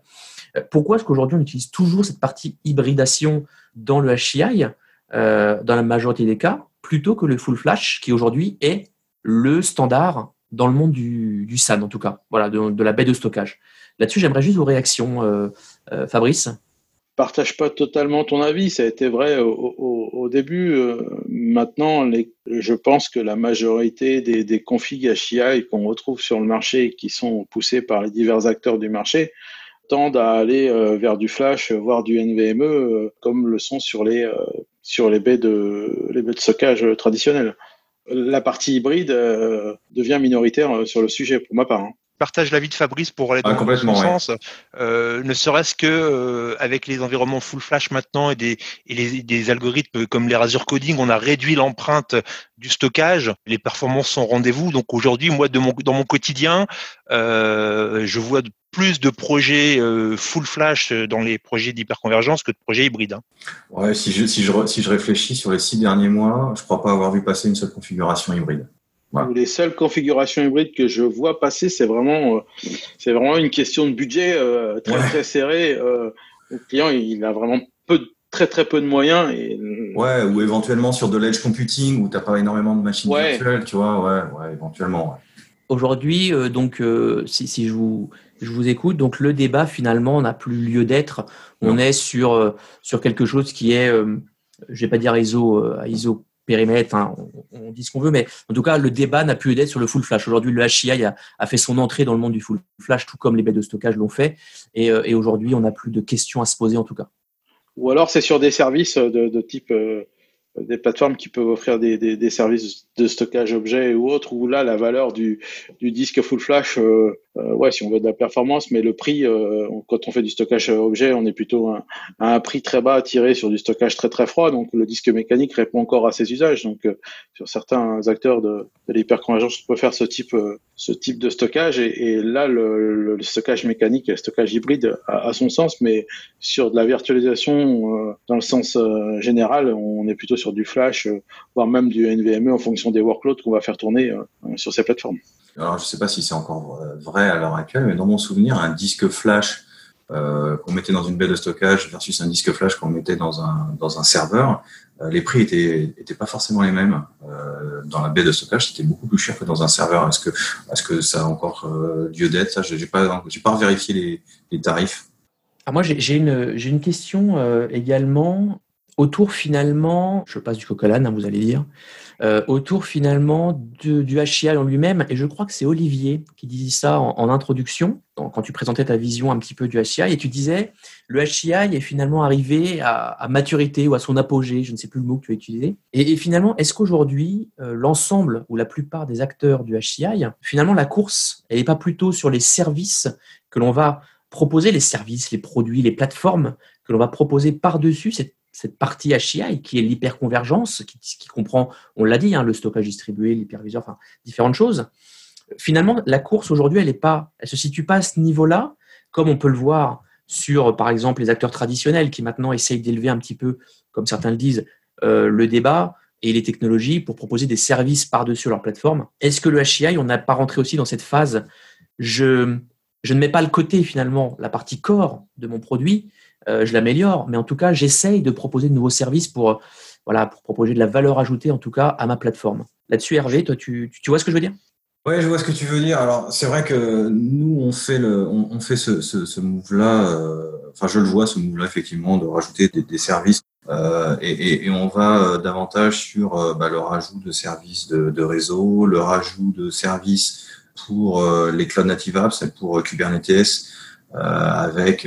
Pourquoi est-ce qu'aujourd'hui on utilise toujours cette partie hybridation dans le HCI, dans la majorité des cas, plutôt que le full flash, qui aujourd'hui est le standard dans le monde du, SAN, en tout cas, voilà, de, la baie de stockage. Là-dessus, j'aimerais juste vos réactions, euh, euh, Fabrice. Partage pas totalement ton avis, ça a été vrai au, début. Euh, maintenant, je pense que la majorité des, configs HCI qu'on retrouve sur le marché et qui sont poussés par les divers acteurs du marché tendent à aller vers du flash, voire du NVMe, comme le sont sur les, sur les baies de, les baies de stockage traditionnelles la partie hybride euh, devient minoritaire euh, sur le sujet, pour ma part. Hein. Partage l'avis de Fabrice pour aller dans ah, le sens, euh, ne serait-ce que avec les environnements full flash maintenant et des, des algorithmes comme les Razor Coding, on a réduit l'empreinte du stockage, les performances sont rendez-vous. Donc aujourd'hui, moi, de mon, dans mon quotidien, je vois plus de projets euh, full flash euh, dans les projets d'hyperconvergence que de projets hybrides. Hein. Ouais, si je, si, je, si je réfléchis sur les six derniers mois, je ne crois pas avoir vu passer une seule configuration hybride. Les seules configurations hybrides que je vois passer, c'est vraiment, euh, c'est vraiment une question de budget très très serré. le client, il a vraiment peu, très très peu de moyens. Et... Ouais, ou éventuellement sur de l'edge computing où tu n'as pas énormément de machines virtuelles, tu vois, ouais, ouais éventuellement. Aujourd'hui, donc, si, si je vous je vous écoute. Donc le débat finalement n'a plus lieu d'être. On est sur euh, sur quelque chose qui est, euh, je vais pas dire ISO euh, ISO périmètre, hein, on, dit ce qu'on veut, mais en tout cas le débat n'a plus d'être sur le full flash. Aujourd'hui le HCI a, fait son entrée dans le monde du full flash, tout comme les baies de stockage l'ont fait, et, et aujourd'hui on n'a plus de questions à se poser en tout cas. Ou alors c'est sur des services de, type des plateformes qui peuvent offrir des, services de stockage objet ou autres, où là, la valeur du, du disque full flash, euh, euh, ouais, si on veut de la performance, mais le prix, euh, quand on fait du stockage objet, on est plutôt à, un prix très bas tiré sur du stockage très très froid, donc le disque mécanique répond encore à ses usages. Donc, sur certains acteurs de, de l'hyperconvergence, on peut faire ce type, ce type de stockage, et, là, le, le, stockage mécanique et le stockage hybride a, a, son sens, mais sur de la virtualisation, dans le sens général, on est plutôt sur du flash, euh, voire même du NVMe en fonction des workloads qu'on va faire tourner euh, sur ces plateformes. Alors, je ne sais pas si c'est encore euh, vrai à l'heure actuelle, mais dans mon souvenir, un disque flash qu'on mettait dans une baie de stockage versus un disque flash qu'on mettait dans un, dans un serveur, les prix étaient, étaient pas forcément les mêmes. dans la baie de stockage, c'était beaucoup plus cher que dans un serveur. Est-ce que, est que ça a encore lieu d'être? Je n'ai pas, pas vérifié les, les tarifs. Ah, moi, j'ai une, une question également autour finalement, je passe du coq à hein, vous allez dire, euh, autour finalement du HCI en lui-même, et je crois que c'est Olivier qui disait ça en, introduction, quand tu présentais ta vision un petit peu du HCI, et tu disais, le HCI est finalement arrivé à, maturité ou à son apogée, je ne sais plus le mot que tu as utilisé, et, finalement, est-ce qu'aujourd'hui, euh, l'ensemble ou la plupart des acteurs du HCI, finalement, la course, elle n'est pas plutôt sur les services que l'on va proposer, les services, les produits, les plateformes que l'on va proposer par-dessus cette cette partie HCI qui est l'hyperconvergence, qui, qui, comprend, on l'a dit, hein, le stockage distribué, l'hyperviseur, enfin différentes choses. Finalement, la course aujourd'hui, elle est pas, elle se situe pas à ce niveau-là, comme on peut le voir sur, par exemple, les acteurs traditionnels qui maintenant essayent d'élever un petit peu, comme certains le disent, euh, le débat et les technologies pour proposer des services par-dessus leur plateforme. Est-ce que le HCI, on n'a pas rentré aussi dans cette phase? Je, je ne mets pas le côté finalement, la partie corps de mon produit, euh, je l'améliore, mais en tout cas, j'essaye de proposer de nouveaux services pour, euh, voilà, pour proposer de la valeur ajoutée, en tout cas, à ma plateforme. Là-dessus, Hervé, toi, tu, tu, vois ce que je veux dire? Oui, je vois ce que tu veux dire. Alors, c'est vrai que nous, on fait, le, on, fait ce, ce, ce move-là, euh, enfin, je le vois, ce move-là, effectivement, de rajouter des, services. Et, on va davantage sur bah, le rajout de services de, de, réseau, le rajout de services pour les cloud native apps, pour Kubernetes, avec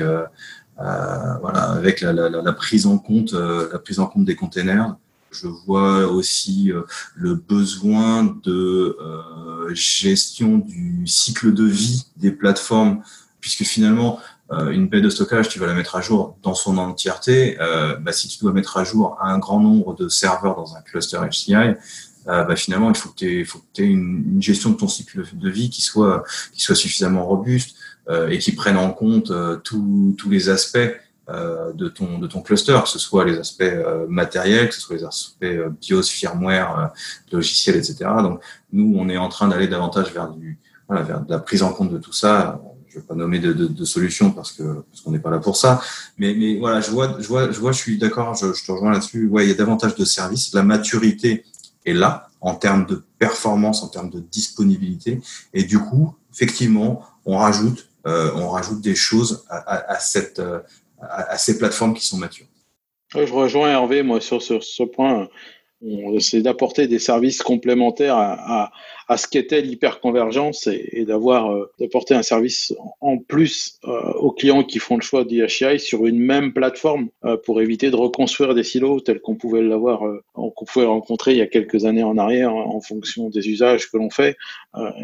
voilà, avec la, la, la, prise en compte, euh, la prise en compte des containers. Je vois aussi euh, le besoin de gestion du cycle de vie des plateformes, puisque finalement, une baie de stockage, tu vas la mettre à jour dans son entièreté. Euh, bah, si tu dois mettre à jour un grand nombre de serveurs dans un cluster HCI, euh, bah, finalement, il faut que tu aies, une, une, gestion de ton cycle de vie qui soit, qui soit suffisamment robuste. Euh, et qui prennent en compte euh, tous les aspects de, ton, de ton cluster, que ce soit les aspects matériels, que ce soit les aspects BIOS, firmware, logiciel, etc. Donc, nous, on est en train d'aller davantage vers, du, voilà, vers de la prise en compte de tout ça. Je ne vais pas nommer de, de, de solutions parce que parce qu'on n'est pas là pour ça. Mais, mais voilà, je vois, je vois, je vois, je suis d'accord, je, je te rejoins là-dessus. Ouais, il y a davantage de services. La maturité est là en termes de performance, en termes de disponibilité. Et du coup, effectivement, on rajoute, euh, on rajoute des choses à, cette, euh, à, ces plateformes qui sont matures. Je rejoins Hervé, moi, sur ce point on essaie d'apporter des services complémentaires à, à, ce qu'était l'hyperconvergence et, et d'avoir euh, d'apporter un service en plus euh, aux clients qui font le choix d'IHI sur une même plateforme euh, pour éviter de reconstruire des silos tels qu'on pouvait l'avoir euh, qu'on pouvait rencontrer il y a quelques années en arrière en fonction des usages que l'on fait.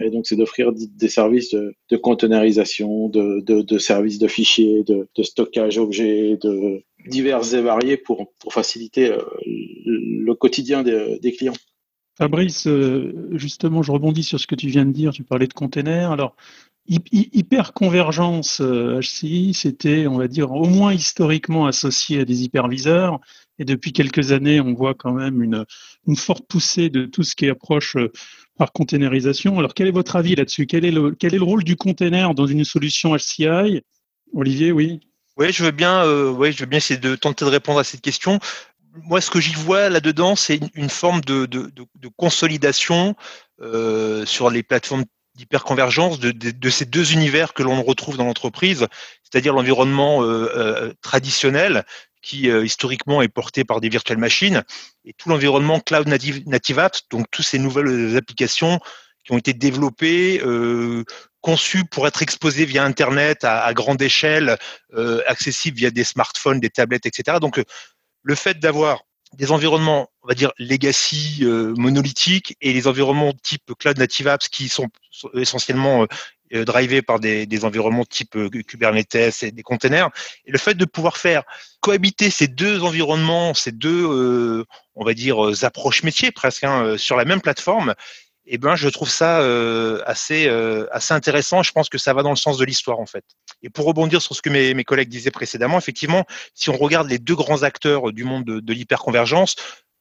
Et donc c'est d'offrir des services de, de containerisation de, de, de, services de fichiers de, stockage objets de divers et variés pour, faciliter euh, le quotidien des, clients. Fabrice, euh, justement, je rebondis sur ce que tu viens de dire. Tu parlais de containers. Alors, hyperconvergence HCI, c'était, on va dire, au moins historiquement associé à des hyperviseurs. Et depuis quelques années, on voit quand même une, forte poussée de tout ce qui est approche euh, par containerisation. Alors, quel est votre avis là-dessus? Quel, quel est le rôle du container dans une solution HCI Olivier, oui? Oui, je veux bien, euh, je veux bien essayer de tenter de répondre à cette question. Moi, ce que j'y vois là-dedans, c'est une, forme de, de, de, consolidation euh, sur les plateformes d'hyperconvergence de, de, ces deux univers que l'on retrouve dans l'entreprise, c'est-à-dire l'environnement euh, traditionnel qui historiquement est porté par des virtual machines et tout l'environnement cloud native, native apps, donc toutes ces nouvelles applications qui ont été développées, euh, conçues pour être exposées via Internet à, grande échelle, euh, accessibles via des smartphones, des tablettes, etc. Donc, le fait d'avoir des environnements, on va dire, legacy, euh, monolithiques, et les environnements type cloud native apps qui sont essentiellement euh, drivés par des, environnements type euh, Kubernetes et des containers. Et le fait de pouvoir faire cohabiter ces deux environnements, ces deux, euh, on va dire, approches métiers presque, hein, sur la même plateforme, eh ben, je trouve ça euh, assez, euh, assez intéressant. Je pense que ça va dans le sens de l'histoire, en fait. Et pour rebondir sur ce que mes, mes collègues disaient précédemment, effectivement, si on regarde les deux grands acteurs du monde de, de l'hyperconvergence,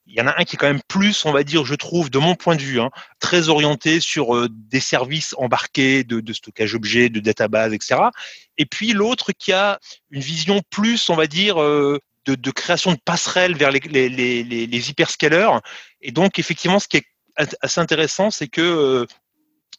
il y en a un qui est quand même plus, on va dire, je trouve, de mon point de vue, hein, très orienté sur euh, des services embarqués de, de stockage objet, de database, etc. Et puis l'autre qui a une vision plus, on va dire, de, de, création de passerelles vers les, les, les, les hyperscalers. Et donc, effectivement, ce qui est assez intéressant, c'est que euh,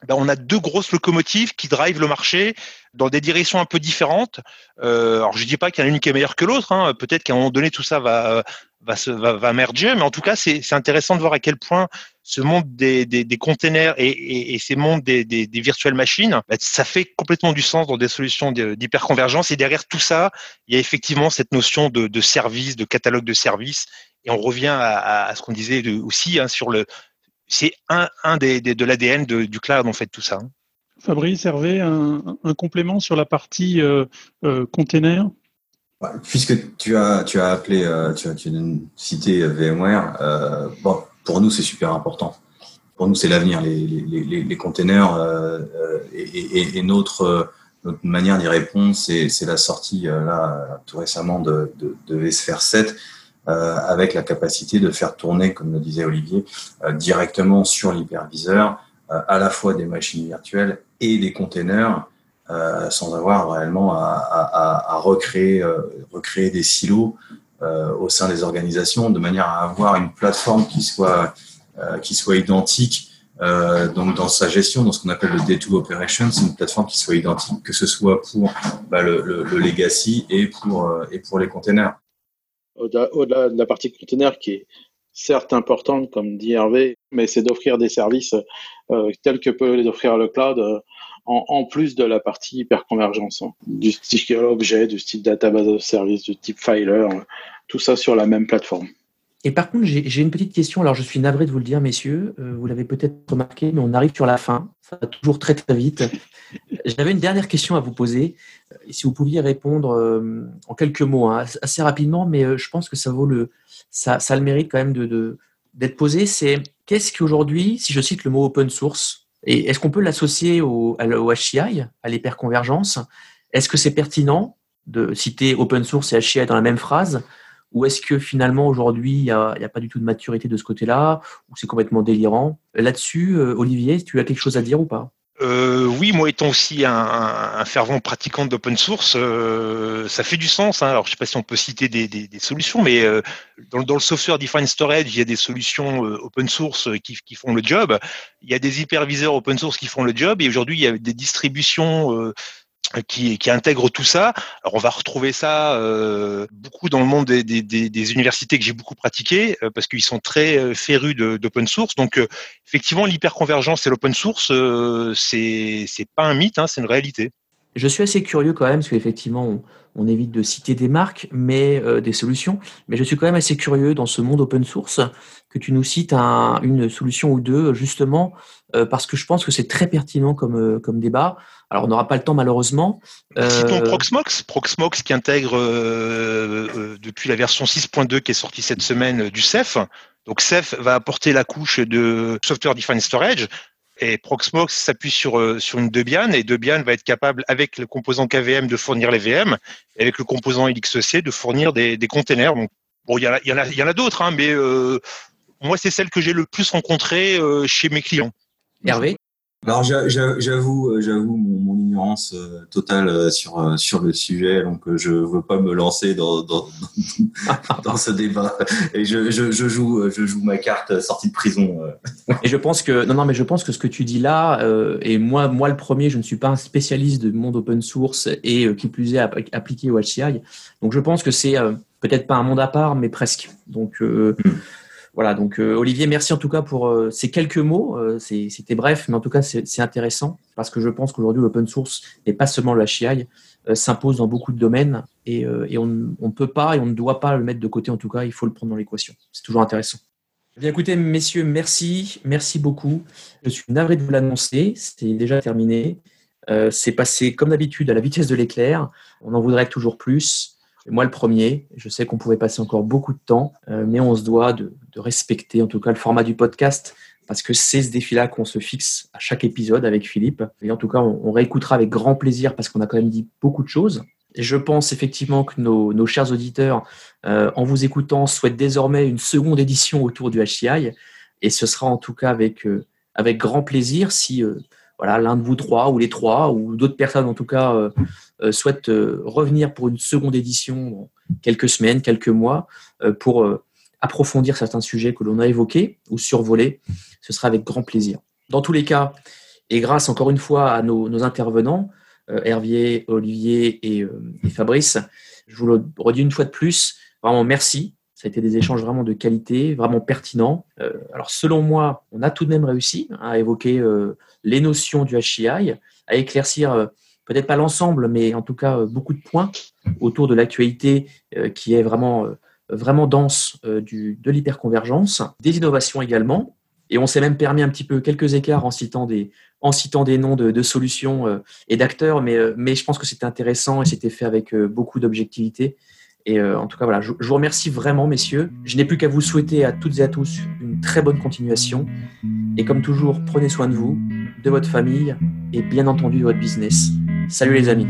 ben, on a deux grosses locomotives qui drivent le marché dans des directions un peu différentes. Euh, alors je dis pas qu'il y en a une qui est meilleure que l'autre. Hein. Peut-être qu'à un moment donné tout ça va va se va, va merger, mais en tout cas c'est intéressant de voir à quel point ce monde des, des, des containers et, et, ces mondes des, des, virtuelles machines, ben, ça fait complètement du sens dans des solutions d'hyperconvergence. Et derrière tout ça, il y a effectivement cette notion de, de service, de catalogue de services. Et on revient à, à ce qu'on disait aussi hein, sur le, c'est un, un des, des de l'ADN de, du cloud en fait tout ça. Hein. Fabrice, Hervé, un, un, complément sur la partie euh, euh, container? Puisque tu as, tu as appelé, euh, tu, as, tu as cité VMware, euh, bon, pour nous c'est super important. Pour nous c'est l'avenir, les, les, les, les, containers euh, et, et, et, notre, notre manière d'y répondre, c'est la sortie là tout récemment de, de, de vSphere 7 euh, avec la capacité de faire tourner, comme le disait Olivier, euh, directement sur l'hyperviseur euh, à la fois des machines virtuelles et des containers sans avoir réellement à, à, à recréer, recréer des silos au sein des organisations de manière à avoir une plateforme qui soit, qui soit identique euh, donc dans sa gestion, dans ce qu'on appelle le Day2 Operation, c'est une plateforme qui soit identique, que ce soit pour bah, le, le, le, legacy et pour, euh, et pour les containers au-delà, de la partie conteneur qui est certes importante, comme dit Hervé, mais c'est d'offrir des services euh, tels que peut les offrir le cloud euh, en, en, plus de la partie hyperconvergence, hein, du style objet, du style database of service, du type filer, euh, tout ça sur la même plateforme. Et par contre, j'ai une petite question. Alors, je suis navré de vous le dire, messieurs. Euh, vous l'avez peut-être remarqué, mais on arrive sur la fin. Ça va toujours très, très vite. J'avais une dernière question à vous poser. Si vous pouviez répondre euh, en quelques mots, hein, assez rapidement, mais euh, je pense que ça vaut le, ça, ça a le mérite quand même de, de, d'être posé. C'est qu'est-ce qu'aujourd'hui, si je cite le mot open source, et est-ce qu'on peut l'associer au, au HCI, à l'hyperconvergence? Est-ce que c'est pertinent de citer open source et HCI dans la même phrase? Ou est-ce que finalement aujourd'hui il n'y a, pas du tout de maturité de ce côté-là ou c'est complètement délirant? Là-dessus, Olivier, tu as quelque chose à dire ou pas? Euh, oui, moi étant aussi un, fervent pratiquant d'open source, euh, ça fait du sens. Hein. Alors, je ne sais pas si on peut citer des, solutions, mais euh, dans, dans, le software defined storage, il y a des solutions euh, open source qui, qui, font le job. Il y a des hyperviseurs open source qui font le job. Et aujourd'hui, il y a des distributions euh, qui, qui, intègre tout ça. Alors on va retrouver ça euh, beaucoup dans le monde des, universités que j'ai beaucoup pratiqué euh, parce qu'ils sont très euh, férus d'open source. Donc euh, effectivement, l'hyperconvergence et l'open source, c'est c'est pas un mythe, hein, c'est une réalité. Je suis assez curieux quand même parce qu'effectivement, on, évite de citer des marques, mais des solutions. Mais je suis quand même assez curieux dans ce monde open source que tu nous cites un, une solution ou deux justement parce que je pense que c'est très pertinent comme comme débat. Alors, on n'aura pas le temps malheureusement. Euh... Citons Proxmox, Proxmox qui intègre euh, euh, depuis la version 6.2 qui est sortie cette semaine du Ceph. Donc Ceph va apporter la couche de Software Defined Storage et Proxmox s'appuie sur, sur une Debian et Debian va être capable avec le composant KVM de fournir les VM et avec le composant LXC de fournir des, des containers. Donc, bon, il y en a, a, y en a d'autres, hein, mais euh, moi c'est celle que j'ai le plus rencontrée euh, chez mes clients. Hervé? Alors j'avoue, j'avoue mon, mon, ignorance euh, totale euh, sur euh, sur le sujet, donc je veux pas me lancer dans dans, dans ce débat. Et je, je, je, joue je joue ma carte sortie de prison. Et je pense que non non mais je pense que ce que tu dis là, euh, et moi moi le premier, je ne suis pas un spécialiste du monde open source et euh, qui plus est appliqué au HCI. Donc je pense que c'est euh, peut-être pas un monde à part, mais presque. Donc hmm. Voilà, donc euh, Olivier, merci en tout cas pour euh, ces quelques mots. Euh, C'était bref, mais en tout cas, c'est intéressant parce que je pense qu'aujourd'hui, l'open source, et pas seulement le HCI, s'impose dans beaucoup de domaines et, on ne peut pas et on ne doit pas le mettre de côté. En tout cas, il faut le prendre dans l'équation. C'est toujours intéressant. Bien écoutez, messieurs, merci, merci beaucoup. Je suis navré de vous l'annoncer, c'est déjà terminé. C'est passé comme d'habitude à la vitesse de l'éclair. On en voudrait toujours plus. Moi, le premier, je sais qu'on pouvait passer encore beaucoup de temps, mais on se doit de, respecter en tout cas le format du podcast parce que c'est ce défi-là qu'on se fixe à chaque épisode avec Philippe. Et en tout cas, on, réécoutera avec grand plaisir parce qu'on a quand même dit beaucoup de choses. Et je pense effectivement que nos, chers auditeurs, euh, en vous écoutant, souhaitent désormais une seconde édition autour du HCI. Et ce sera en tout cas avec, euh, avec grand plaisir si euh, voilà, l'un de vous trois ou les trois ou d'autres personnes en tout cas souhaitent revenir pour une seconde édition dans quelques semaines, quelques mois pour approfondir certains sujets que l'on a évoqués ou survolés. Ce sera avec grand plaisir. Dans tous les cas, et grâce encore une fois à nos, intervenants, Hervier, Olivier et, et Fabrice, je vous le redis une fois de plus, vraiment merci ça a été des échanges vraiment de qualité, vraiment pertinents. Euh, alors, selon moi, on a tout de même réussi à évoquer euh, les notions du HCI, à éclaircir euh, peut-être pas l'ensemble, mais en tout cas beaucoup de points autour de l'actualité qui est vraiment, vraiment dense du, de l'hyperconvergence, des innovations également. Et on s'est même permis un petit peu quelques écarts en citant des, en citant des noms de, solutions et d'acteurs, mais, mais je pense que c'était intéressant et c'était fait avec beaucoup d'objectivité. Et euh, en tout cas, voilà, je, je, vous remercie vraiment, messieurs. Je n'ai plus qu'à vous souhaiter à toutes et à tous une très bonne continuation. Et comme toujours, prenez soin de vous, de votre famille et bien entendu de votre business. Salut les amis.